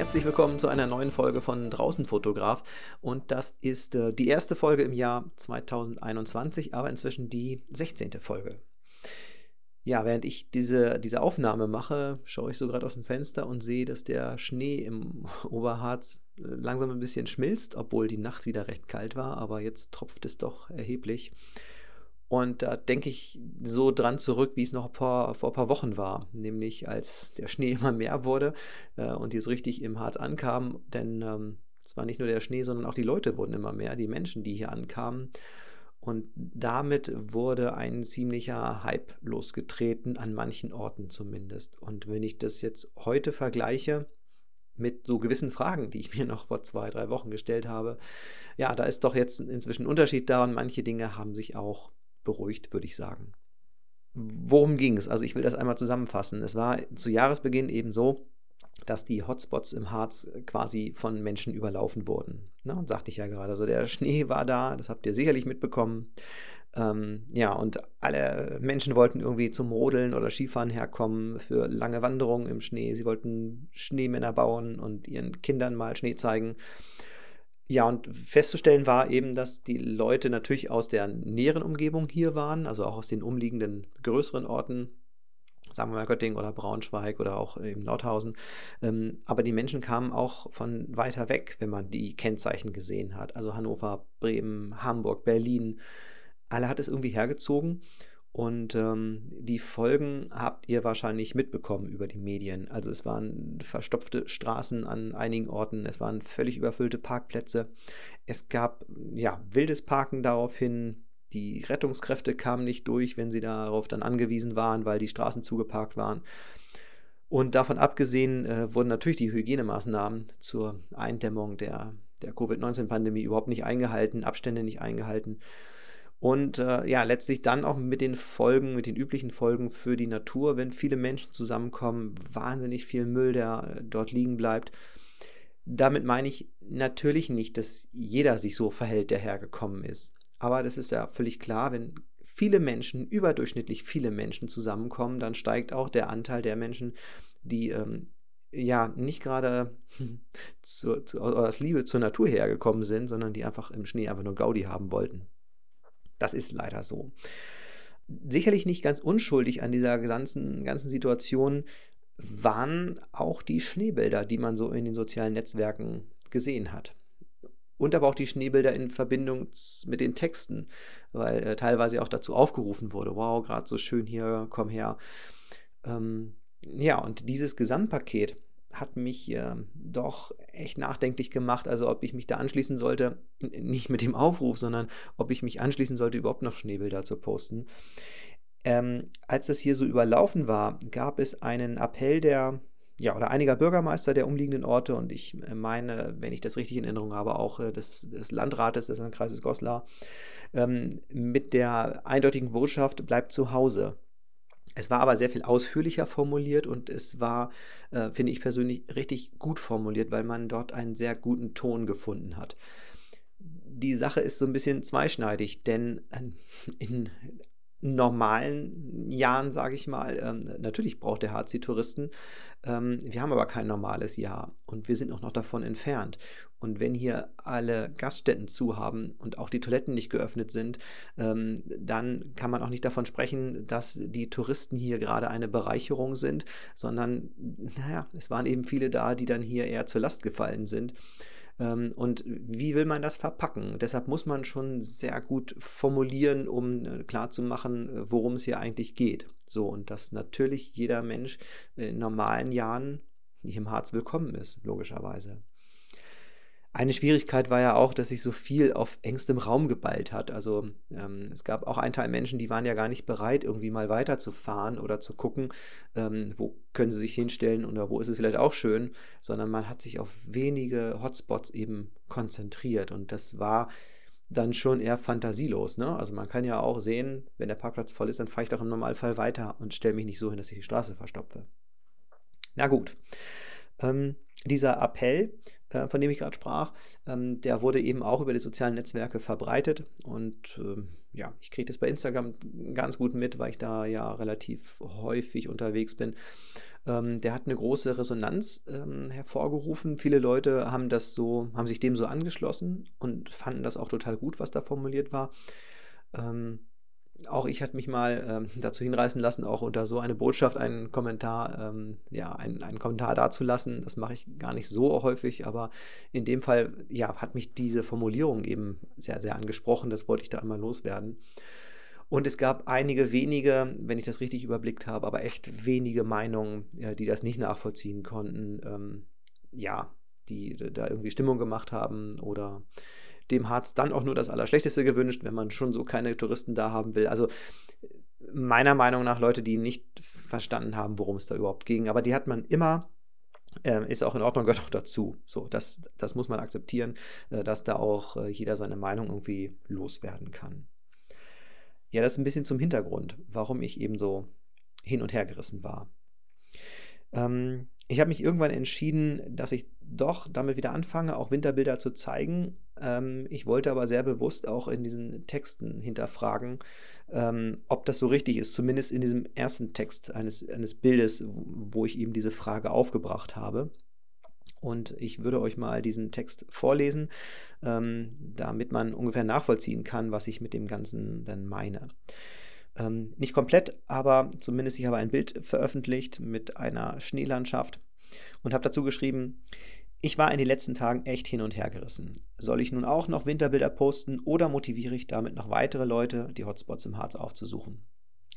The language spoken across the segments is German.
herzlich willkommen zu einer neuen Folge von Draußen Fotograf. Und das ist äh, die erste Folge im Jahr 2021, aber inzwischen die 16. Folge. Ja, während ich diese, diese Aufnahme mache, schaue ich so gerade aus dem Fenster und sehe, dass der Schnee im Oberharz äh, langsam ein bisschen schmilzt, obwohl die Nacht wieder recht kalt war, aber jetzt tropft es doch erheblich. Und da denke ich so dran zurück, wie es noch vor, vor ein paar Wochen war, nämlich als der Schnee immer mehr wurde äh, und die so richtig im Harz ankamen, denn ähm, es war nicht nur der Schnee, sondern auch die Leute wurden immer mehr, die Menschen, die hier ankamen. Und damit wurde ein ziemlicher Hype losgetreten, an manchen Orten zumindest. Und wenn ich das jetzt heute vergleiche, mit so gewissen Fragen, die ich mir noch vor zwei, drei Wochen gestellt habe. Ja, da ist doch jetzt inzwischen ein Unterschied da und manche Dinge haben sich auch beruhigt, würde ich sagen. Worum ging es? Also ich will das einmal zusammenfassen. Es war zu Jahresbeginn eben so, dass die Hotspots im Harz quasi von Menschen überlaufen wurden. Na, und sagte ich ja gerade. Also der Schnee war da, das habt ihr sicherlich mitbekommen. Ähm, ja, und alle Menschen wollten irgendwie zum Rodeln oder Skifahren herkommen für lange Wanderungen im Schnee. Sie wollten Schneemänner bauen und ihren Kindern mal Schnee zeigen. Ja, und festzustellen war eben, dass die Leute natürlich aus der näheren Umgebung hier waren, also auch aus den umliegenden größeren Orten, sagen wir mal Göttingen oder Braunschweig oder auch eben Nordhausen. Ähm, aber die Menschen kamen auch von weiter weg, wenn man die Kennzeichen gesehen hat. Also Hannover, Bremen, Hamburg, Berlin. Alle hat es irgendwie hergezogen. Und ähm, die Folgen habt ihr wahrscheinlich mitbekommen über die Medien. Also es waren verstopfte Straßen an einigen Orten, es waren völlig überfüllte Parkplätze. Es gab ja wildes Parken daraufhin. Die Rettungskräfte kamen nicht durch, wenn sie darauf dann angewiesen waren, weil die Straßen zugeparkt waren. Und davon abgesehen äh, wurden natürlich die Hygienemaßnahmen zur Eindämmung der, der Covid-19-Pandemie überhaupt nicht eingehalten, Abstände nicht eingehalten. Und äh, ja, letztlich dann auch mit den Folgen, mit den üblichen Folgen für die Natur, wenn viele Menschen zusammenkommen, wahnsinnig viel Müll, der äh, dort liegen bleibt. Damit meine ich natürlich nicht, dass jeder sich so verhält, der hergekommen ist. Aber das ist ja völlig klar, wenn viele Menschen, überdurchschnittlich viele Menschen zusammenkommen, dann steigt auch der Anteil der Menschen, die ähm, ja nicht gerade zu, zu, aus Liebe zur Natur hergekommen sind, sondern die einfach im Schnee einfach nur Gaudi haben wollten. Das ist leider so. Sicherlich nicht ganz unschuldig an dieser ganzen, ganzen Situation waren auch die Schneebilder, die man so in den sozialen Netzwerken gesehen hat. Und aber auch die Schneebilder in Verbindung mit den Texten, weil äh, teilweise auch dazu aufgerufen wurde, wow, gerade so schön hier, komm her. Ähm, ja, und dieses Gesamtpaket hat mich äh, doch echt nachdenklich gemacht. Also ob ich mich da anschließen sollte, nicht mit dem Aufruf, sondern ob ich mich anschließen sollte, überhaupt noch Schneebilder zu posten. Ähm, als das hier so überlaufen war, gab es einen Appell der, ja, oder einiger Bürgermeister der umliegenden Orte und ich meine, wenn ich das richtig in Erinnerung habe, auch äh, des, des Landrates des Landkreises Goslar, ähm, mit der eindeutigen Botschaft, bleibt zu Hause. Es war aber sehr viel ausführlicher formuliert und es war, äh, finde ich persönlich, richtig gut formuliert, weil man dort einen sehr guten Ton gefunden hat. Die Sache ist so ein bisschen zweischneidig, denn in normalen Jahren, sage ich mal. Ähm, natürlich braucht der die Touristen. Ähm, wir haben aber kein normales Jahr und wir sind auch noch davon entfernt. Und wenn hier alle Gaststätten zu haben und auch die Toiletten nicht geöffnet sind, ähm, dann kann man auch nicht davon sprechen, dass die Touristen hier gerade eine Bereicherung sind, sondern, naja, es waren eben viele da, die dann hier eher zur Last gefallen sind. Ähm, und wie will man das verpacken? Deshalb muss man schon sehr gut formulieren, um äh, klarzumachen, äh, worum es hier eigentlich geht. So, und dass natürlich jeder Mensch in normalen Jahren nicht im Harz willkommen ist, logischerweise. Eine Schwierigkeit war ja auch, dass sich so viel auf engstem Raum geballt hat. Also ähm, es gab auch einen Teil Menschen, die waren ja gar nicht bereit, irgendwie mal weiterzufahren oder zu gucken, ähm, wo können sie sich hinstellen oder wo ist es vielleicht auch schön, sondern man hat sich auf wenige Hotspots eben konzentriert. Und das war dann schon eher fantasielos. Ne? Also man kann ja auch sehen, wenn der Parkplatz voll ist, dann fahre ich doch im Normalfall weiter und stelle mich nicht so hin, dass ich die Straße verstopfe. Na gut. Ähm, dieser Appell äh, von dem ich gerade sprach, ähm, der wurde eben auch über die sozialen Netzwerke verbreitet. Und ähm, ja, ich kriege das bei Instagram ganz gut mit, weil ich da ja relativ häufig unterwegs bin. Ähm, der hat eine große Resonanz hervorgerufen. Viele Leute haben das so, haben sich dem so angeschlossen und fanden das auch total gut, was da formuliert war. Ähm, auch ich hatte mich mal ähm, dazu hinreißen lassen, auch unter so eine Botschaft einen Kommentar, ähm, ja, einen, einen Kommentar dazulassen. Das mache ich gar nicht so häufig, aber in dem Fall, ja, hat mich diese Formulierung eben sehr, sehr angesprochen. Das wollte ich da einmal loswerden. Und es gab einige wenige, wenn ich das richtig überblickt habe, aber echt wenige Meinungen, äh, die das nicht nachvollziehen konnten. Ähm, ja, die da irgendwie Stimmung gemacht haben oder dem Harz dann auch nur das Allerschlechteste gewünscht, wenn man schon so keine Touristen da haben will. Also meiner Meinung nach Leute, die nicht verstanden haben, worum es da überhaupt ging. Aber die hat man immer äh, ist auch in Ordnung, gehört auch dazu. So, das, das muss man akzeptieren, äh, dass da auch äh, jeder seine Meinung irgendwie loswerden kann. Ja, das ist ein bisschen zum Hintergrund, warum ich eben so hin und her gerissen war. Ähm, ich habe mich irgendwann entschieden, dass ich doch damit wieder anfange, auch Winterbilder zu zeigen. Ähm, ich wollte aber sehr bewusst auch in diesen Texten hinterfragen, ähm, ob das so richtig ist, zumindest in diesem ersten Text eines, eines Bildes, wo ich eben diese Frage aufgebracht habe. Und ich würde euch mal diesen Text vorlesen, ähm, damit man ungefähr nachvollziehen kann, was ich mit dem Ganzen dann meine. Ähm, nicht komplett, aber zumindest ich habe ein Bild veröffentlicht mit einer Schneelandschaft und habe dazu geschrieben, ich war in den letzten Tagen echt hin und her gerissen. Soll ich nun auch noch Winterbilder posten oder motiviere ich damit noch weitere Leute, die Hotspots im Harz aufzusuchen?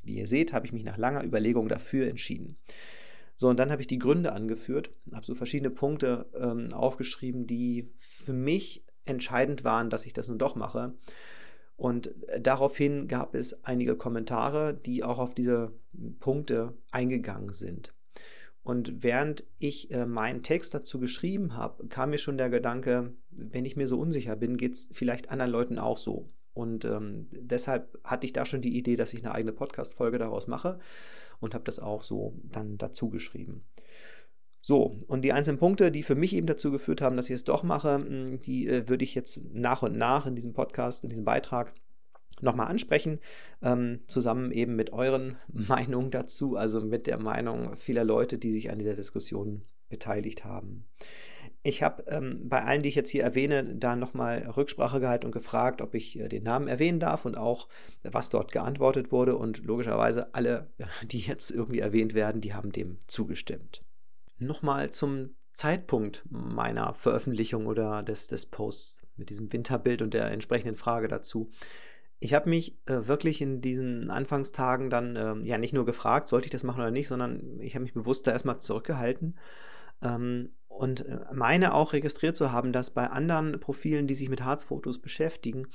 Wie ihr seht, habe ich mich nach langer Überlegung dafür entschieden. So, und dann habe ich die Gründe angeführt, habe so verschiedene Punkte ähm, aufgeschrieben, die für mich entscheidend waren, dass ich das nun doch mache. Und daraufhin gab es einige Kommentare, die auch auf diese Punkte eingegangen sind. Und während ich äh, meinen Text dazu geschrieben habe, kam mir schon der Gedanke, wenn ich mir so unsicher bin, geht es vielleicht anderen Leuten auch so. Und ähm, deshalb hatte ich da schon die Idee, dass ich eine eigene Podcast-Folge daraus mache und habe das auch so dann dazu geschrieben. So, und die einzelnen Punkte, die für mich eben dazu geführt haben, dass ich es doch mache, die äh, würde ich jetzt nach und nach in diesem Podcast, in diesem Beitrag nochmal ansprechen, ähm, zusammen eben mit euren Meinungen dazu, also mit der Meinung vieler Leute, die sich an dieser Diskussion beteiligt haben. Ich habe ähm, bei allen, die ich jetzt hier erwähne, da nochmal Rücksprache gehalten und gefragt, ob ich äh, den Namen erwähnen darf und auch, was dort geantwortet wurde. Und logischerweise alle, die jetzt irgendwie erwähnt werden, die haben dem zugestimmt. Nochmal zum Zeitpunkt meiner Veröffentlichung oder des, des Posts mit diesem Winterbild und der entsprechenden Frage dazu. Ich habe mich äh, wirklich in diesen Anfangstagen dann äh, ja nicht nur gefragt, sollte ich das machen oder nicht, sondern ich habe mich bewusst da erstmal zurückgehalten ähm, und äh, meine auch registriert zu haben, dass bei anderen Profilen, die sich mit Harzfotos beschäftigen,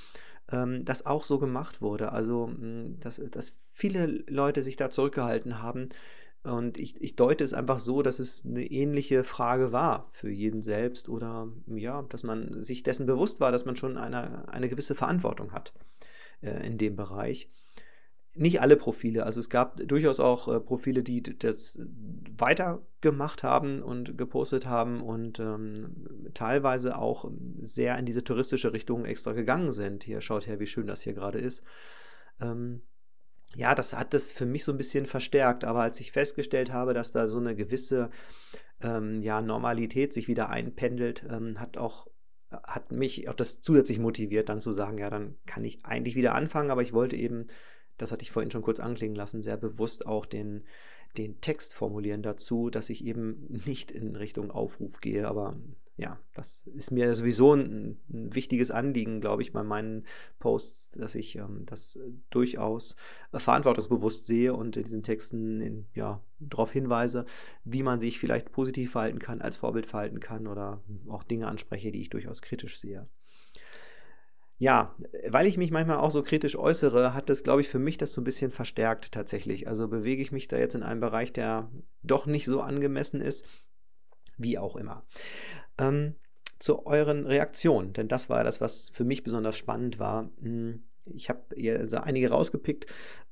ähm, das auch so gemacht wurde. Also, dass, dass viele Leute sich da zurückgehalten haben, und ich, ich deute es einfach so, dass es eine ähnliche Frage war für jeden selbst oder ja, dass man sich dessen bewusst war, dass man schon eine, eine gewisse Verantwortung hat äh, in dem Bereich. Nicht alle Profile, also es gab durchaus auch äh, Profile, die das weitergemacht haben und gepostet haben und ähm, teilweise auch sehr in diese touristische Richtung extra gegangen sind. Hier schaut her, wie schön das hier gerade ist. Ähm, ja, das hat das für mich so ein bisschen verstärkt. Aber als ich festgestellt habe, dass da so eine gewisse ähm, ja, Normalität sich wieder einpendelt, ähm, hat auch hat mich auch das zusätzlich motiviert, dann zu sagen, ja, dann kann ich eigentlich wieder anfangen, aber ich wollte eben, das hatte ich vorhin schon kurz anklingen lassen, sehr bewusst auch den, den Text formulieren dazu, dass ich eben nicht in Richtung Aufruf gehe, aber ja, das ist mir sowieso ein, ein wichtiges Anliegen, glaube ich, bei meinen Posts, dass ich ähm, das durchaus äh, verantwortungsbewusst sehe und in diesen Texten in, ja, darauf hinweise, wie man sich vielleicht positiv verhalten kann, als Vorbild verhalten kann oder auch Dinge anspreche, die ich durchaus kritisch sehe. Ja, weil ich mich manchmal auch so kritisch äußere, hat das, glaube ich, für mich das so ein bisschen verstärkt tatsächlich. Also bewege ich mich da jetzt in einem Bereich, der doch nicht so angemessen ist, wie auch immer ähm, zu euren Reaktionen, denn das war das, was für mich besonders spannend war. Hm, Ich habe also einige rausgepickt.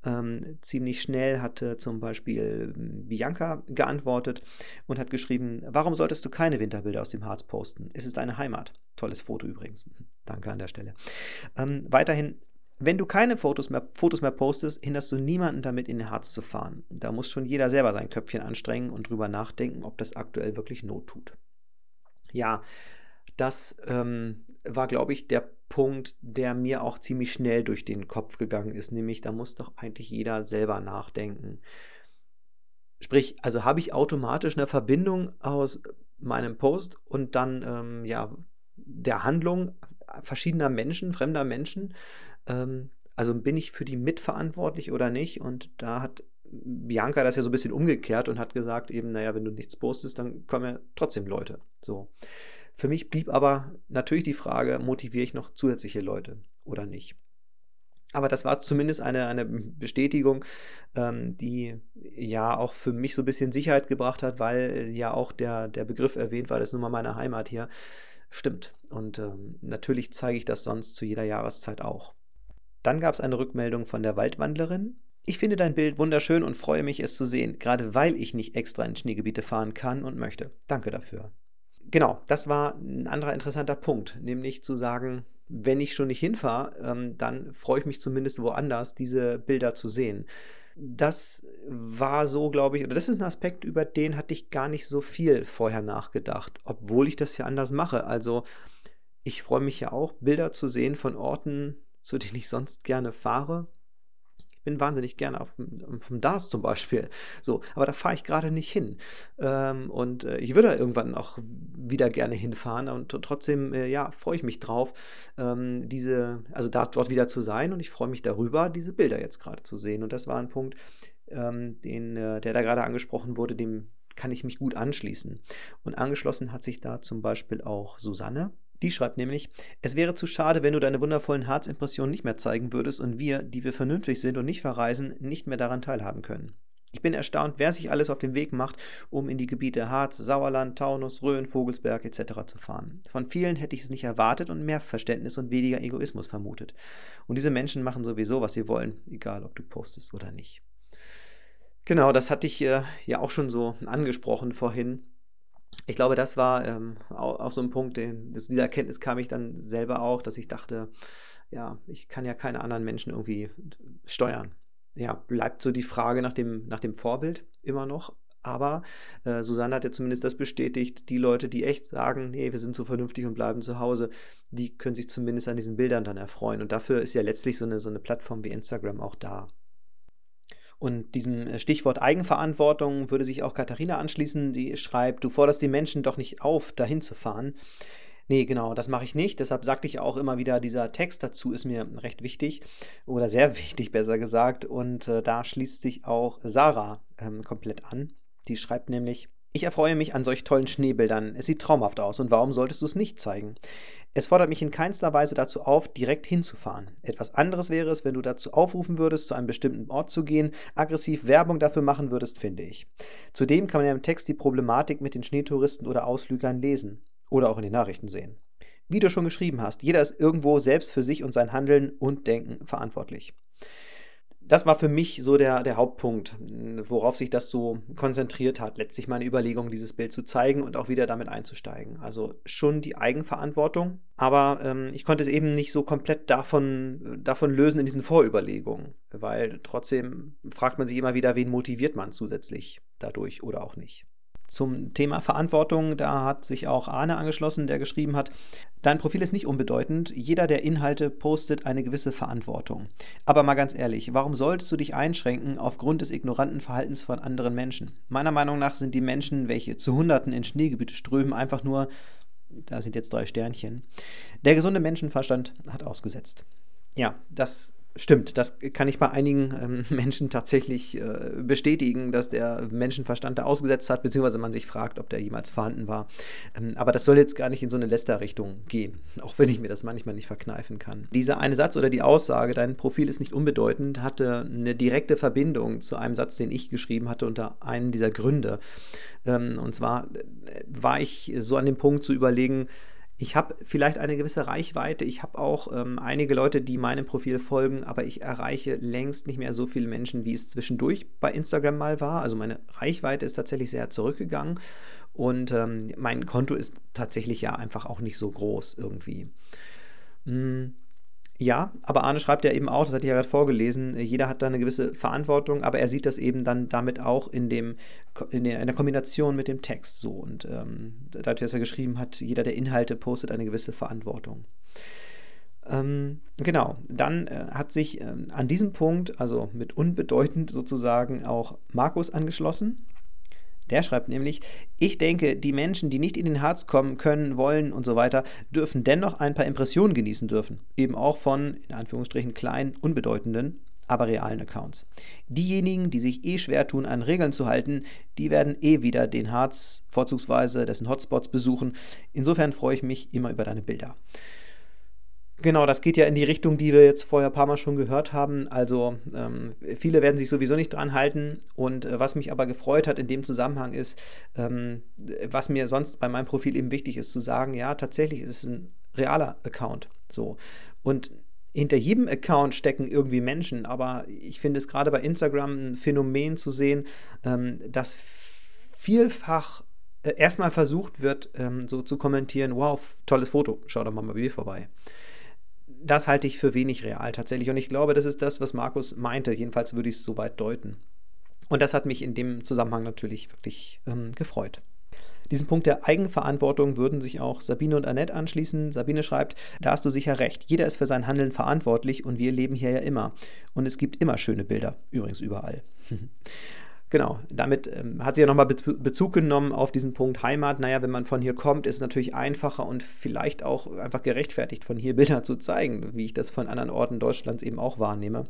Ähm, ziemlich schnell hatte zum Beispiel ähm, Bianca geantwortet und hat geschrieben, warum solltest du keine Winterbilder aus dem Harz posten? Es ist eine Heimat. Tolles Foto übrigens. Danke an der Stelle. Ähm, weiterhin wenn du keine Fotos mehr, Fotos mehr postest, hinderst du niemanden damit, in den Harz zu fahren. Da muss schon jeder selber sein Köpfchen anstrengen und drüber nachdenken, ob das aktuell wirklich Not tut. Ja, das ähm, war, glaube ich, der Punkt, der mir auch ziemlich schnell durch den Kopf gegangen ist, nämlich da muss doch eigentlich jeder selber nachdenken. Sprich, also habe ich automatisch eine Verbindung aus meinem Post und dann ähm, ja der Handlung verschiedener Menschen, fremder Menschen. Ähm, also bin ich für die mitverantwortlich oder nicht? Und da hat Bianca das ja so ein bisschen umgekehrt und hat gesagt, eben, naja, wenn du nichts postest, dann kommen ja trotzdem Leute. So. Für mich blieb aber natürlich die Frage, motiviere ich noch zusätzliche Leute oder nicht? Aber das war zumindest eine, eine Bestätigung, ähm, die ja auch für mich so ein bisschen Sicherheit gebracht hat, weil ja auch der, der Begriff erwähnt war, das ist nun mal meine Heimat hier. Stimmt. Und ähm, natürlich zeige ich das sonst zu jeder Jahreszeit auch. Dann gab es eine Rückmeldung von der Waldwandlerin. Ich finde dein Bild wunderschön und freue mich, es zu sehen, gerade weil ich nicht extra in Schneegebiete fahren kann und möchte. Danke dafür genau, das war ein anderer interessanter Punkt, nämlich zu sagen, wenn ich schon nicht hinfahre, ähm, dann freue ich mich zumindest woanders, diese Bilder zu sehen. Das war so, glaube ich, oder das ist ein Aspekt, über den hatte ich gar nicht so viel vorher nachgedacht, obwohl ich das ja anders mache. Also ich freue mich ja auch, Bilder zu sehen von Orten, zu denen ich sonst gerne fahre bin wahnsinnig gerne auf, dem DARS zum Beispiel. So, aber da fahre ich gerade nicht hin. Ähm, und äh, ich würde irgendwann auch wieder gerne hinfahren und trotzdem, äh, ja, freue ich mich drauf, ähm, diese, also da, dort wieder zu sein und ich freue mich darüber, diese Bilder jetzt gerade zu sehen. Und das war ein Punkt, ähm, den, äh, der da gerade angesprochen wurde, dem kann ich mich gut anschließen. Und angeschlossen hat sich da zum Beispiel auch Susanne. Die schreibt nämlich, es wäre zu schade, wenn du deine wundervollen Harzimpressionen nicht mehr zeigen würdest und wir, die wir vernünftig sind und nicht verreisen, nicht mehr daran teilhaben können. Ich bin erstaunt, wer sich alles auf den Weg macht, um in die Gebiete Harz, Sauerland, Taunus, Rhön, Vogelsberg etc. zu fahren. Von vielen hätte ich es nicht erwartet und mehr Verständnis und weniger Egoismus vermutet. Und diese Menschen machen sowieso, was sie wollen, egal ob du postest oder nicht. Genau, das hatte ich äh, ja auch schon so angesprochen vorhin ich glaube, das war ähm, auch, auch, so ein Punkt, den, zu dieser Erkenntnis kam ich dann selber auch, dass ich dachte, ja, ich kann ja keine anderen Menschen irgendwie steuern. Ja, bleibt so die Frage nach dem, nach dem Vorbild immer noch. Aber äh, Susanne hat ja zumindest das bestätigt, die Leute, die echt sagen, nee, wir sind so vernünftig und bleiben zu Hause, die können sich zumindest an diesen Bildern dann erfreuen. Und dafür ist ja letztlich so eine, so eine Plattform wie Instagram auch da. Und diesem äh, Stichwort Eigenverantwortung würde sich auch Katharina anschließen, die schreibt, du forderst die Menschen doch nicht auf, dahin zu fahren. Nee, genau, das mache ich nicht. Deshalb sagte ich auch immer wieder, dieser Text dazu ist mir recht wichtig oder sehr wichtig, besser gesagt. Und äh, da schließt sich auch Sarah ähm, komplett an. Die schreibt nämlich, ich erfreue mich an solch tollen Schneebildern. Es sieht traumhaft aus und warum solltest du es nicht zeigen? Es fordert mich in keinster Weise dazu auf, direkt hinzufahren. Etwas anderes wäre es, wenn du dazu aufrufen würdest, zu einem bestimmten Ort zu gehen, aggressiv Werbung dafür machen würdest, finde ich. Zudem kann man ja im Text die Problematik mit den Schneetouristen oder Ausflüglern lesen. Oder auch in den Nachrichten sehen. Wie du schon geschrieben hast, jeder ist irgendwo selbst für sich und sein Handeln und Denken verantwortlich das war für mich so der, der Hauptpunkt, worauf sich das so konzentriert hat, letztlich meine Überlegung, dieses Bild zu zeigen und auch wieder damit einzusteigen. Also schon die Eigenverantwortung, aber ähm, ich konnte es eben nicht so komplett davon, davon lösen in diesen Vorüberlegungen, weil trotzdem fragt man sich immer wieder, wen motiviert man zusätzlich dadurch oder auch nicht. Zum Thema Verantwortung, da hat sich auch Arne angeschlossen, der geschrieben hat, dein Profil ist nicht unbedeutend, jeder, der Inhalte postet, eine gewisse Verantwortung. Aber mal ganz ehrlich, warum solltest du dich einschränken aufgrund des ignoranten Verhaltens von anderen Menschen? Meiner Meinung nach sind die Menschen, welche zu Hunderten in Schneegebiete strömen, einfach nur, da sind jetzt drei Sternchen, der gesunde Menschenverstand hat ausgesetzt. Ja, das Stimmt, das kann ich bei einigen ähm, Menschen tatsächlich äh, bestätigen, dass der Menschenverstand da ausgesetzt hat, beziehungsweise man sich fragt, ob der jemals vorhanden war. Ähm, aber das soll jetzt gar nicht in so eine Lästerrichtung gehen, auch wenn ich mir das manchmal nicht verkneifen kann. Dieser eine Satz oder die Aussage, dein Profil ist nicht unbedeutend, hatte eine direkte Verbindung zu einem Satz, den ich geschrieben hatte unter einem dieser Gründe. Ähm, und zwar äh, war ich so an dem Punkt zu überlegen, Ich habe vielleicht eine gewisse Reichweite. Ich habe auch ähm, einige Leute, die meinem Profil folgen, aber ich erreiche längst nicht mehr so viele Menschen, wie es zwischendurch bei Instagram mal war. Also meine Reichweite ist tatsächlich sehr zurückgegangen und ähm, mein Konto ist tatsächlich ja einfach auch nicht so groß irgendwie. Hm. Ja, aber Arne schreibt ja eben auch, das hatte ich ja gerade vorgelesen, jeder hat da eine gewisse Verantwortung, aber er sieht das eben dann damit auch in, dem, in, der, in der Kombination mit dem Text so. Und ähm, dadurch, dass er geschrieben hat, jeder, der Inhalte postet, eine gewisse Verantwortung. Ähm, genau, dann äh, hat sich äh, an diesem Punkt, also mit unbedeutend sozusagen, auch Markus angeschlossen. Der schreibt nämlich, ich denke, die Menschen, die nicht in den Harz kommen können, wollen und so weiter, dürfen dennoch ein paar Impressionen genießen dürfen. Eben auch von, in Anführungsstrichen, kleinen, unbedeutenden, aber realen Accounts. Diejenigen, die sich eh schwer tun, an Regeln zu halten, die werden eh wieder den Harz vorzugsweise dessen Hotspots besuchen. Insofern freue ich mich immer über deine Bilder. Genau, das geht ja in die Richtung, die wir jetzt vorher ein paar Mal schon gehört haben. Also ähm, viele werden sich sowieso nicht dran halten. Und äh, was mich aber gefreut hat in dem Zusammenhang ist, ähm, was mir sonst bei meinem Profil eben wichtig ist, zu sagen, ja, tatsächlich ist es ein realer Account. So. Und hinter jedem Account stecken irgendwie Menschen, aber ich finde es gerade bei Instagram ein Phänomen zu sehen, ähm, dass vielfach äh, erstmal versucht wird, ähm, so zu kommentieren, wow, tolles Foto, schau doch mal bei mir vorbei das halte ich für wenig real tatsächlich. Und ich glaube, das ist das, was Markus meinte. Jedenfalls würde ich es so weit deuten. Und das hat mich in dem Zusammenhang natürlich wirklich ähm, gefreut. Diesen Punkt der Eigenverantwortung würden sich auch Sabine und Annette anschließen. Sabine schreibt, da hast du sicher recht. Jeder ist für sein Handeln verantwortlich und wir leben hier ja immer. Und es gibt immer schöne Bilder, übrigens überall. Genau, damit ähm, hat sie ja nochmal Bezug genommen auf diesen Punkt Heimat. Naja, wenn man von hier kommt, ist es natürlich einfacher und vielleicht auch einfach gerechtfertigt, von hier Bilder zu zeigen, wie ich das von anderen Orten Deutschlands eben auch wahrnehme.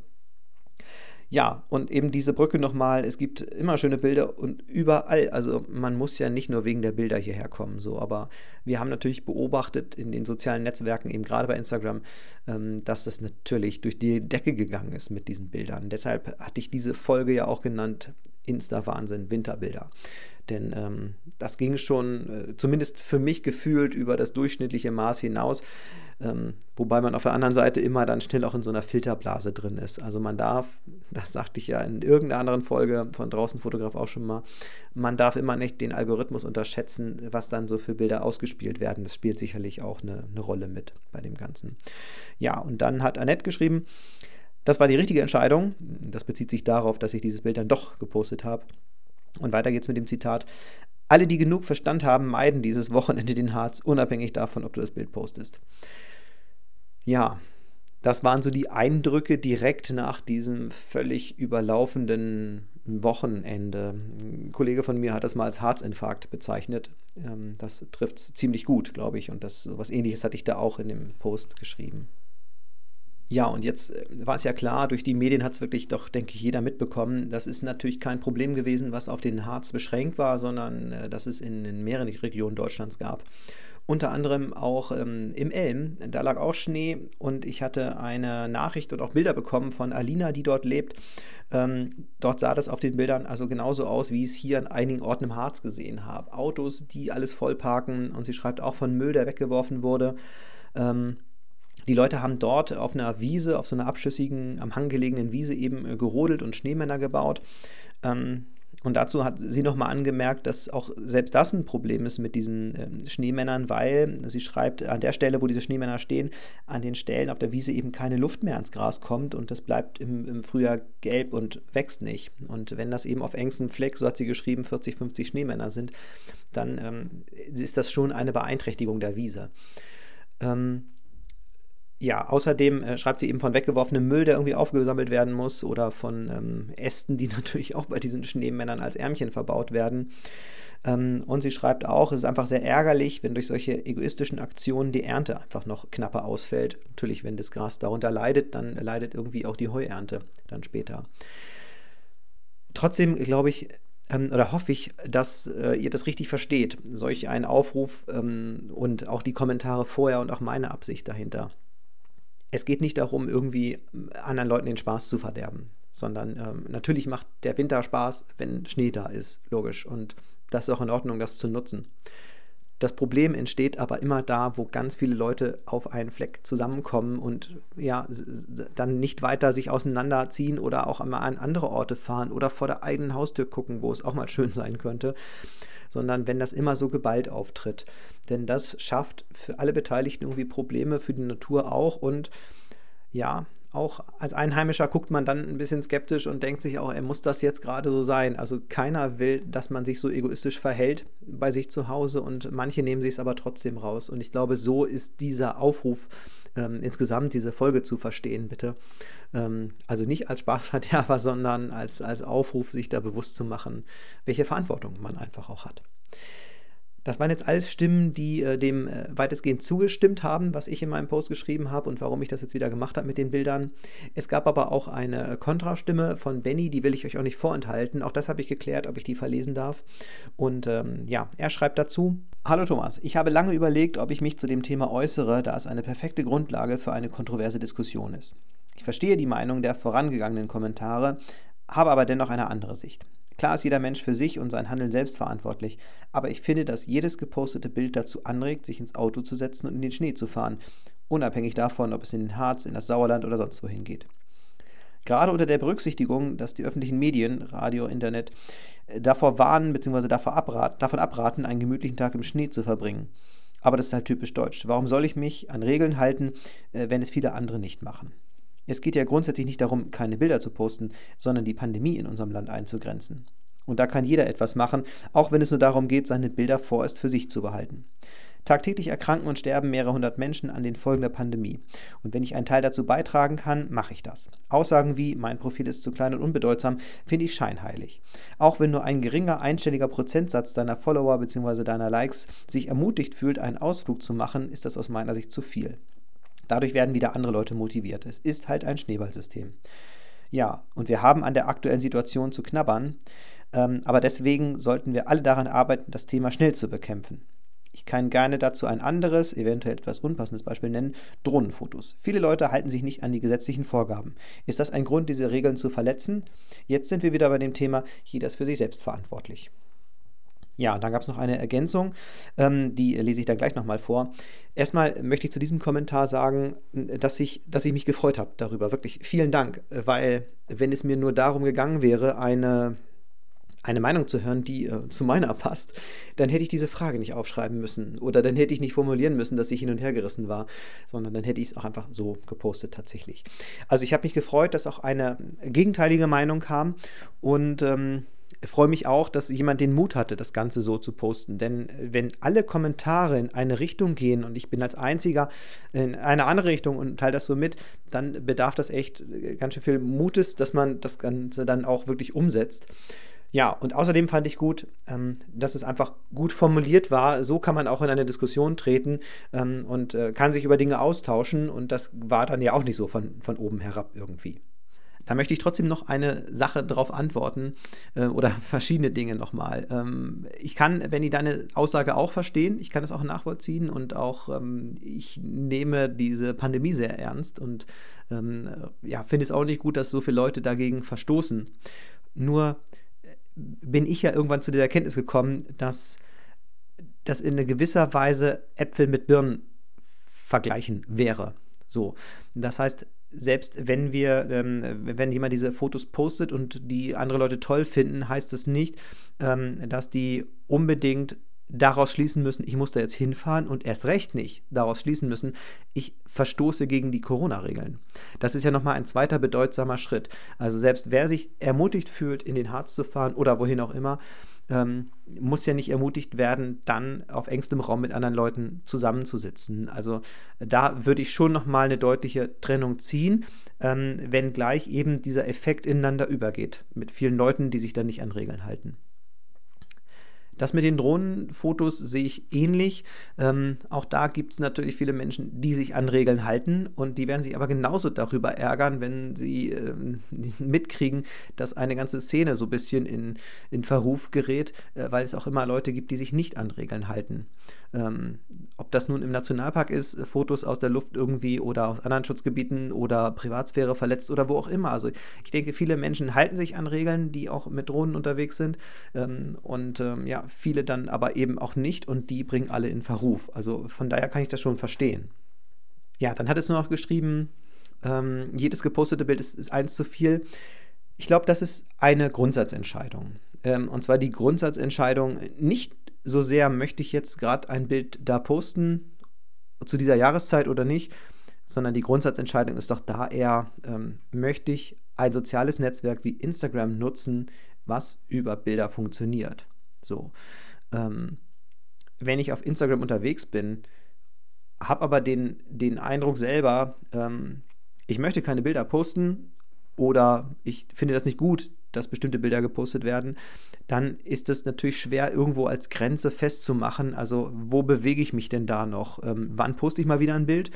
Ja, und eben diese Brücke nochmal, es gibt immer schöne Bilder und überall, also man muss ja nicht nur wegen der Bilder hierher kommen, so, aber wir haben natürlich beobachtet in den sozialen Netzwerken, eben gerade bei Instagram, ähm, dass das natürlich durch die Decke gegangen ist mit diesen Bildern. Deshalb hatte ich diese Folge ja auch genannt, Insta-Wahnsinn, Winterbilder. Denn ähm, das ging schon, äh, zumindest für mich gefühlt, über das durchschnittliche Maß hinaus. Ähm, wobei man auf der anderen Seite immer dann schnell auch in so einer Filterblase drin ist. Also man darf, das sagte ich ja in irgendeiner anderen Folge von draußen Fotograf auch schon mal, man darf immer nicht den Algorithmus unterschätzen, was dann so für Bilder ausgespielt werden. Das spielt sicherlich auch eine, eine Rolle mit bei dem Ganzen. Ja, und dann hat Annette geschrieben, das war die richtige Entscheidung. Das bezieht sich darauf, dass ich dieses Bild dann doch gepostet habe. Und weiter geht's mit dem Zitat. Alle, die genug Verstand haben, meiden dieses Wochenende den Harz, unabhängig davon, ob du das Bild postest. Ja, das waren so die Eindrücke direkt nach diesem völlig überlaufenden Wochenende. Ein Kollege von mir hat das mal als Herzinfarkt bezeichnet. Ähm, das trifft es ziemlich gut, glaube ich. Und das sowas ähnliches hatte ich da auch in dem Post geschrieben. Ja, und jetzt äh, war es ja klar, durch die Medien hat es wirklich doch, denke ich, jeder mitbekommen. Das ist natürlich kein Problem gewesen, was auf den Harz beschränkt war, sondern äh, dass es in, in, mehreren Regionen Deutschlands gab. Unter anderem auch ähm, im Elm, da lag auch Schnee und ich hatte eine Nachricht und auch Bilder bekommen von Alina, die dort lebt. Ähm, dort sah das auf den Bildern also genauso aus, wie ich es hier an einigen Orten im Harz gesehen habe. Autos, die alles vollparken und sie schreibt auch von Müll, der weggeworfen wurde. Ähm, die Leute haben dort auf einer Wiese, auf so einer abschüssigen, am Hang gelegenen Wiese eben äh, gerodelt und Schneemänner gebaut. Ähm, und dazu hat sie nochmal angemerkt, dass auch selbst das ein Problem ist mit diesen äh, Schneemännern, weil sie schreibt, an der Stelle, wo diese Schneemänner stehen, an den Stellen auf der Wiese eben keine Luft mehr ans Gras kommt und das bleibt im, im Frühjahr gelb und wächst nicht. Und wenn das eben auf engstem Fleck, so hat sie geschrieben, 40, 50 Schneemänner sind, dann ähm, ist das schon eine Beeinträchtigung der Wiese. Ähm, ja, außerdem äh, schreibt sie eben von weggeworfenem Müll, der irgendwie aufgesammelt werden muss, oder von ähm, Ästen, die natürlich auch bei diesen Schneemännern als Ärmchen verbaut werden. Ähm, und sie schreibt auch, es ist einfach sehr ärgerlich, wenn durch solche egoistischen Aktionen die Ernte einfach noch knapper ausfällt. Natürlich, wenn das Gras darunter leidet, dann leidet irgendwie auch die Heuernte dann später. Trotzdem glaube ich, ähm, oder hoffe ich, dass äh, ihr das richtig versteht, solch einen Aufruf ähm, und auch die Kommentare vorher und auch meine Absicht dahinter es geht nicht darum, irgendwie äh, anderen Leuten den Spaß zu verderben, sondern ähm, natürlich macht der Winter Spaß, wenn Schnee da ist, logisch. Und das ist auch in Ordnung, das zu nutzen. Das Problem entsteht aber immer da, wo ganz viele Leute auf einen Fleck zusammenkommen und ja, dann nicht weiter sich auseinanderziehen oder auch einmal an andere Orte fahren oder vor der eigenen Haustür gucken, wo es auch mal schön sein könnte, sondern wenn das immer so geballt auftritt. Denn das schafft für alle Beteiligten irgendwie Probleme, für die Natur auch und ja, auch als Einheimischer guckt man dann ein bisschen skeptisch und denkt sich auch, er muss das jetzt gerade so sein. Also keiner will, dass man sich so egoistisch verhält bei sich zu Hause und manche nehmen sich es aber trotzdem raus. Und ich glaube, so ist dieser Aufruf ähm, insgesamt, diese Folge zu verstehen, bitte. Ähm, also nicht als Spaßverderber, sondern als, als Aufruf, sich da bewusst zu machen, welche Verantwortung man einfach auch hat. Das waren jetzt alles Stimmen, die äh, dem äh, weitestgehend zugestimmt haben, was ich in meinem Post geschrieben habe und warum ich das jetzt wieder gemacht habe mit den Bildern. Es gab aber auch eine Kontrastimme von Benny, die will ich euch auch nicht vorenthalten. Auch das habe ich geklärt, ob ich die verlesen darf. Und ähm, ja, er schreibt dazu. Hallo Thomas, ich habe lange überlegt, ob ich mich zu dem Thema äußere, da es eine perfekte Grundlage für eine kontroverse Diskussion ist. Ich verstehe die Meinung der vorangegangenen Kommentare, habe aber dennoch eine andere Sicht. Klar ist jeder Mensch für sich und sein Handeln selbst verantwortlich, aber ich finde, dass jedes gepostete Bild dazu anregt, sich ins Auto zu setzen und in den Schnee zu fahren, unabhängig davon, ob es in den Harz, in das Sauerland oder sonst wohin geht. Gerade unter der Berücksichtigung, dass die öffentlichen Medien, Radio, Internet, äh, davor warnen bzw. Davon abraten, einen gemütlichen Tag im Schnee zu verbringen. Aber das ist halt typisch deutsch. Warum soll ich mich an Regeln halten, äh, wenn es viele andere nicht machen? Es geht ja grundsätzlich nicht darum, keine Bilder zu posten, sondern die Pandemie in unserem Land einzugrenzen. Und da kann jeder etwas machen, auch wenn es nur darum geht, seine Bilder vorerst für sich zu behalten. Tagtäglich erkranken und sterben mehrere hundert Menschen an den Folgen der Pandemie. Und wenn ich einen Teil dazu beitragen kann, mache ich das. Aussagen wie, mein Profil ist zu klein und unbedeutsam, finde ich scheinheilig. Auch wenn nur ein geringer einstelliger Prozentsatz deiner Follower bzw. deiner Likes sich ermutigt fühlt, einen Ausflug zu machen, ist das aus meiner Sicht zu viel. Dadurch werden wieder andere Leute motiviert. Es ist halt ein Schneeballsystem. Ja, und wir haben an der aktuellen Situation zu knabbern, ähm, aber deswegen sollten wir alle daran arbeiten, das Thema schnell zu bekämpfen. Ich kann gerne dazu ein anderes, eventuell etwas unpassendes Beispiel nennen, Drohnenfotos. Viele Leute halten sich nicht an die gesetzlichen Vorgaben. Ist das ein Grund, diese Regeln zu verletzen? Jetzt sind wir wieder bei dem Thema, jeder ist für sich selbst verantwortlich. Ja, dann gab es noch eine Ergänzung, ähm, die lese ich dann gleich nochmal vor. Erstmal möchte ich zu diesem Kommentar sagen, dass ich, dass ich mich gefreut habe darüber. Wirklich vielen Dank, weil wenn es mir nur darum gegangen wäre, eine, eine Meinung zu hören, die äh, zu meiner passt, dann hätte ich diese Frage nicht aufschreiben müssen oder dann hätte ich nicht formulieren müssen, dass ich hin und her gerissen war, sondern dann hätte ich es auch einfach so gepostet tatsächlich. Also ich habe mich gefreut, dass auch eine gegenteilige Meinung kam und ähm, freue mich auch, dass jemand den Mut hatte, das Ganze so zu posten. Denn äh, wenn alle Kommentare in eine Richtung gehen und ich bin als einziger in eine andere Richtung und teile das so mit, dann bedarf das echt äh, ganz schön viel Mutes, dass man das Ganze dann auch wirklich umsetzt. Ja, und außerdem fand ich gut, ähm, dass es einfach gut formuliert war. So kann man auch in eine Diskussion treten ähm, und äh, kann sich über Dinge austauschen. Und das war dann ja auch nicht so von, von oben herab irgendwie. Da möchte ich trotzdem noch eine Sache drauf antworten äh, oder verschiedene Dinge nochmal. Ähm, ich kann, Benny, deine Aussage auch verstehen. Ich kann es auch nachvollziehen und auch ähm, ich nehme diese Pandemie sehr ernst und ähm, ja, finde es auch nicht gut, dass so viele Leute dagegen verstoßen. Nur äh, bin ich ja irgendwann zu der Erkenntnis gekommen, dass das in gewisser Weise Äpfel mit Birnen vergleichen wäre. So, das heißt, selbst wenn wir, ähm, wenn jemand diese Fotos postet und die andere Leute toll finden, heißt es das nicht, ähm, dass die unbedingt daraus schließen müssen, ich muss da jetzt hinfahren und erst recht nicht daraus schließen müssen, ich verstoße gegen die Corona-Regeln. Das ist ja nochmal ein zweiter bedeutsamer Schritt. Also selbst wer sich ermutigt fühlt, in den Harz zu fahren oder wohin auch immer, ähm, muss ja nicht ermutigt werden, dann auf engstem Raum mit anderen Leuten zusammenzusitzen. Also da würde ich schon nochmal eine deutliche Trennung ziehen, ähm, wenngleich eben dieser Effekt ineinander übergeht mit vielen Leuten, die sich dann nicht an Regeln halten. Das mit den Drohnenfotos sehe ich ähnlich. Ähm, auch da gibt es natürlich viele Menschen, die sich an Regeln halten und die werden sich aber genauso darüber ärgern, wenn sie ähm, mitkriegen, dass eine ganze Szene so ein bisschen in, in Verruf gerät, äh, weil es auch immer Leute gibt, die sich nicht an Regeln halten. Ähm, ob das nun im Nationalpark ist, äh, Fotos aus der Luft irgendwie oder aus anderen Schutzgebieten oder Privatsphäre verletzt oder wo auch immer. Also ich denke, viele Menschen halten sich an Regeln, die auch mit Drohnen unterwegs sind. Ähm, und ähm, ja, viele dann aber eben auch nicht und die bringen alle in Verruf. Also von daher kann ich das schon verstehen. Ja, dann hat es nur noch geschrieben, ähm, jedes gepostete Bild ist, ist eins zu viel. Ich glaube, das ist eine Grundsatzentscheidung. Ähm, und zwar die Grundsatzentscheidung, nicht so sehr möchte ich jetzt gerade ein Bild da posten, zu dieser Jahreszeit oder nicht, sondern die Grundsatzentscheidung ist doch da eher, ähm, möchte ich ein soziales Netzwerk wie Instagram nutzen, was über Bilder funktioniert. So. Ähm, wenn ich auf Instagram unterwegs bin, habe aber den, den Eindruck selber, ähm, ich möchte keine Bilder posten oder ich finde das nicht gut, dass bestimmte Bilder gepostet werden, dann ist es natürlich schwer, irgendwo als Grenze festzumachen. Also, wo bewege ich mich denn da noch? Ähm, wann poste ich mal wieder ein Bild?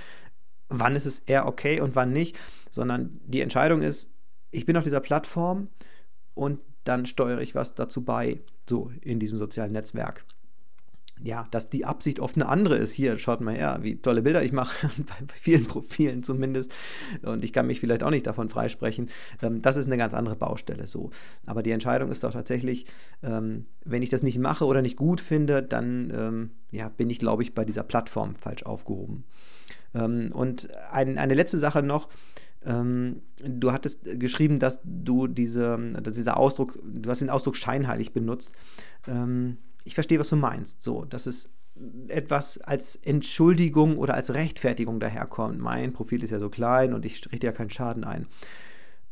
Wann ist es eher okay und wann nicht? Sondern die Entscheidung ist, ich bin auf dieser Plattform und dann steuere ich was dazu bei, so in diesem sozialen Netzwerk. Ja, dass die Absicht oft eine andere ist. Hier, schaut mal her, wie tolle Bilder ich mache, bei vielen Profilen zumindest. Und ich kann mich vielleicht auch nicht davon freisprechen. Ähm, das ist eine ganz andere Baustelle so. Aber die Entscheidung ist doch tatsächlich, ähm, wenn ich das nicht mache oder nicht gut finde, dann ähm, ja, bin ich, glaube ich, bei dieser Plattform falsch aufgehoben. und ein, eine letzte Sache noch, ähm, du hattest geschrieben, dass du diese, dass dieser Ausdruck, du hast den Ausdruck scheinheilig benutzt. Ähm, ich verstehe, was du meinst. So, dass es etwas als Entschuldigung oder als Rechtfertigung daherkommt. Mein Profil ist ja so klein und ich richte ja keinen Schaden ein.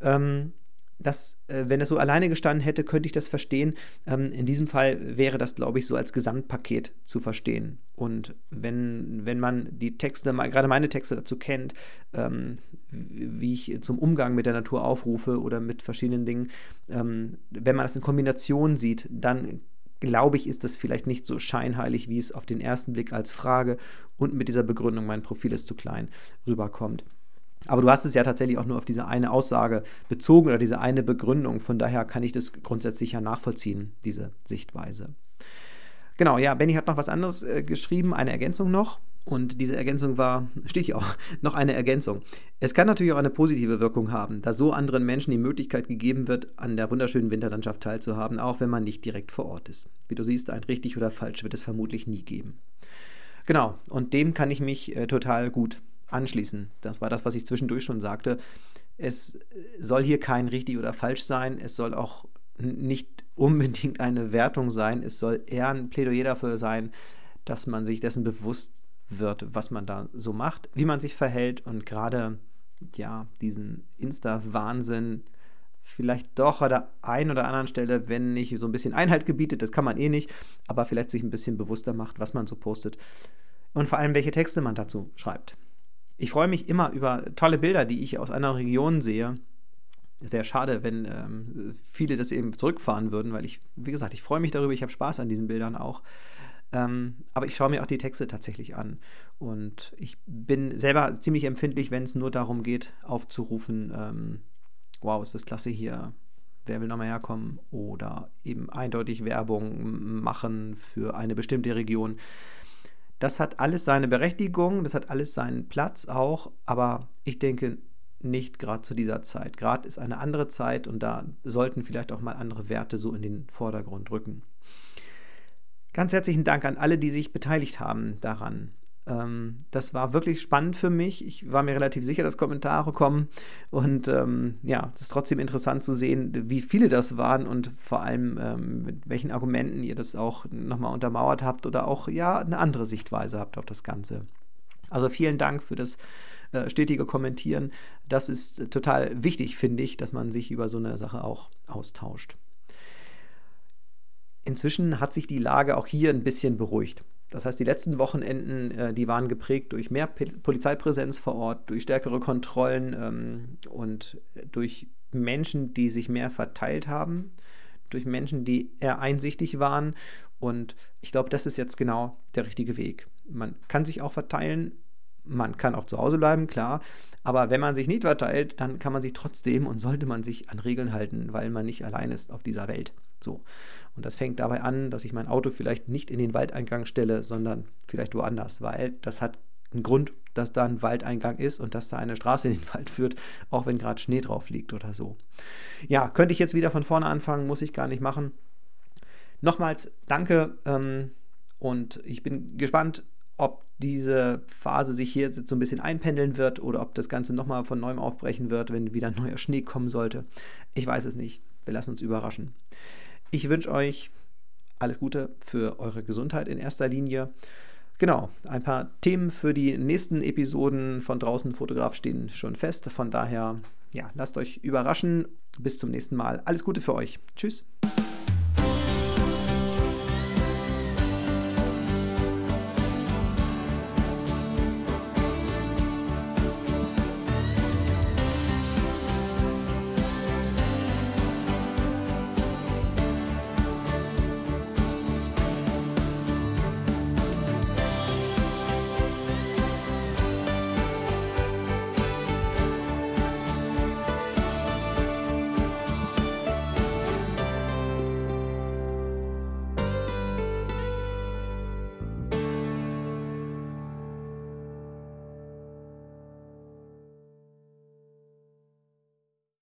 Ähm, das, äh, wenn es so alleine gestanden hätte, könnte ich das verstehen. Ähm, in diesem Fall wäre das, glaube ich, so als Gesamtpaket zu verstehen. Und wenn, wenn man die Texte, gerade meine Texte dazu kennt, ähm, wie ich zum Umgang mit der Natur aufrufe oder mit verschiedenen Dingen, ähm, wenn man das in Kombination sieht, dann glaube ich, ist das vielleicht nicht so scheinheilig, wie es auf den ersten Blick als Frage und mit dieser Begründung, mein Profil ist zu klein, rüberkommt. Aber du hast es ja tatsächlich auch nur auf diese eine Aussage bezogen oder diese eine Begründung. Von daher kann ich das grundsätzlich ja nachvollziehen, diese Sichtweise. Genau, ja, Benny hat noch was anderes äh, geschrieben, eine Ergänzung noch. Und diese Ergänzung war, steht hier auch, noch eine Ergänzung. Es kann natürlich auch eine positive Wirkung haben, da so anderen Menschen die Möglichkeit gegeben wird, an der wunderschönen Winterlandschaft teilzuhaben, auch wenn man nicht direkt vor Ort ist. Wie du siehst, ein richtig oder falsch wird es vermutlich nie geben. Genau, und dem kann ich mich äh, total gut anschließen. Das war das, was ich zwischendurch schon sagte. Es soll hier kein richtig oder falsch sein. Es soll auch nicht unbedingt eine Wertung sein. Es soll eher ein Plädoyer dafür sein, dass man sich dessen bewusst wird, was man da so macht, wie man sich verhält und gerade ja diesen Insta-Wahnsinn vielleicht doch an der einen oder anderen Stelle, wenn nicht so ein bisschen Einhalt gebietet, das kann man eh nicht, aber vielleicht sich ein bisschen bewusster macht, was man so postet und vor allem welche Texte man dazu schreibt. Ich freue mich immer über tolle Bilder, die ich aus einer Region sehe. Es wäre schade, wenn ähm, viele das eben zurückfahren würden, weil ich, wie gesagt, ich freue mich darüber, ich habe Spaß an diesen Bildern auch. Ähm, aber ich schaue mir auch die Texte tatsächlich an. Und ich bin selber ziemlich empfindlich, wenn es nur darum geht, aufzurufen, ähm, wow, ist das klasse hier, wer will nochmal herkommen? Oder eben eindeutig Werbung machen für eine bestimmte Region. Das hat alles seine Berechtigung, das hat alles seinen Platz auch, aber ich denke nicht gerade zu dieser Zeit. Gerade ist eine andere Zeit und da sollten vielleicht auch mal andere Werte so in den Vordergrund rücken. Ganz herzlichen Dank an alle, die sich beteiligt haben daran. Ähm, das war wirklich spannend für mich. Ich war mir relativ sicher, dass Kommentare kommen. Und ähm, ja, es ist trotzdem interessant zu sehen, wie viele das waren und vor allem ähm, mit welchen Argumenten ihr das auch nochmal untermauert habt oder auch ja eine andere Sichtweise habt auf das Ganze. Also vielen Dank für das äh, stetige Kommentieren. Das ist total wichtig, finde ich, dass man sich über so eine Sache auch austauscht. Inzwischen hat sich die Lage auch hier ein bisschen beruhigt. Das heißt, die letzten Wochenenden, äh, die waren geprägt durch mehr Polizeipräsenz vor Ort, durch stärkere Kontrollen ähm, und durch Menschen, die sich mehr verteilt haben, durch Menschen, die eher einsichtig waren. Und ich glaube, das ist jetzt genau der richtige Weg. Man kann sich auch verteilen, man kann auch zu Hause bleiben, klar. Aber wenn man sich nicht verteilt, dann kann man sich trotzdem und sollte man sich an Regeln halten, weil man nicht allein ist auf dieser Welt. So. Und das fängt dabei an, dass ich mein Auto vielleicht nicht in den Waldeingang stelle, sondern vielleicht woanders, weil das hat einen Grund, dass da ein Waldeingang ist und dass da eine Straße in den Wald führt, auch wenn gerade Schnee drauf liegt oder so. Ja, könnte ich jetzt wieder von vorne anfangen, muss ich gar nicht machen. Nochmals danke ähm, und ich bin gespannt, ob diese Phase sich hier jetzt so ein bisschen einpendeln wird oder ob das Ganze nochmal von neuem aufbrechen wird, wenn wieder neuer Schnee kommen sollte. Ich weiß es nicht. Wir lassen uns überraschen. Ich wünsche euch alles Gute für eure Gesundheit in erster Linie. Genau, ein paar Themen für die nächsten Episoden von Draußen Fotograf stehen schon fest. Von daher, ja, lasst euch überraschen. Bis zum nächsten Mal. Alles Gute für euch. Tschüss.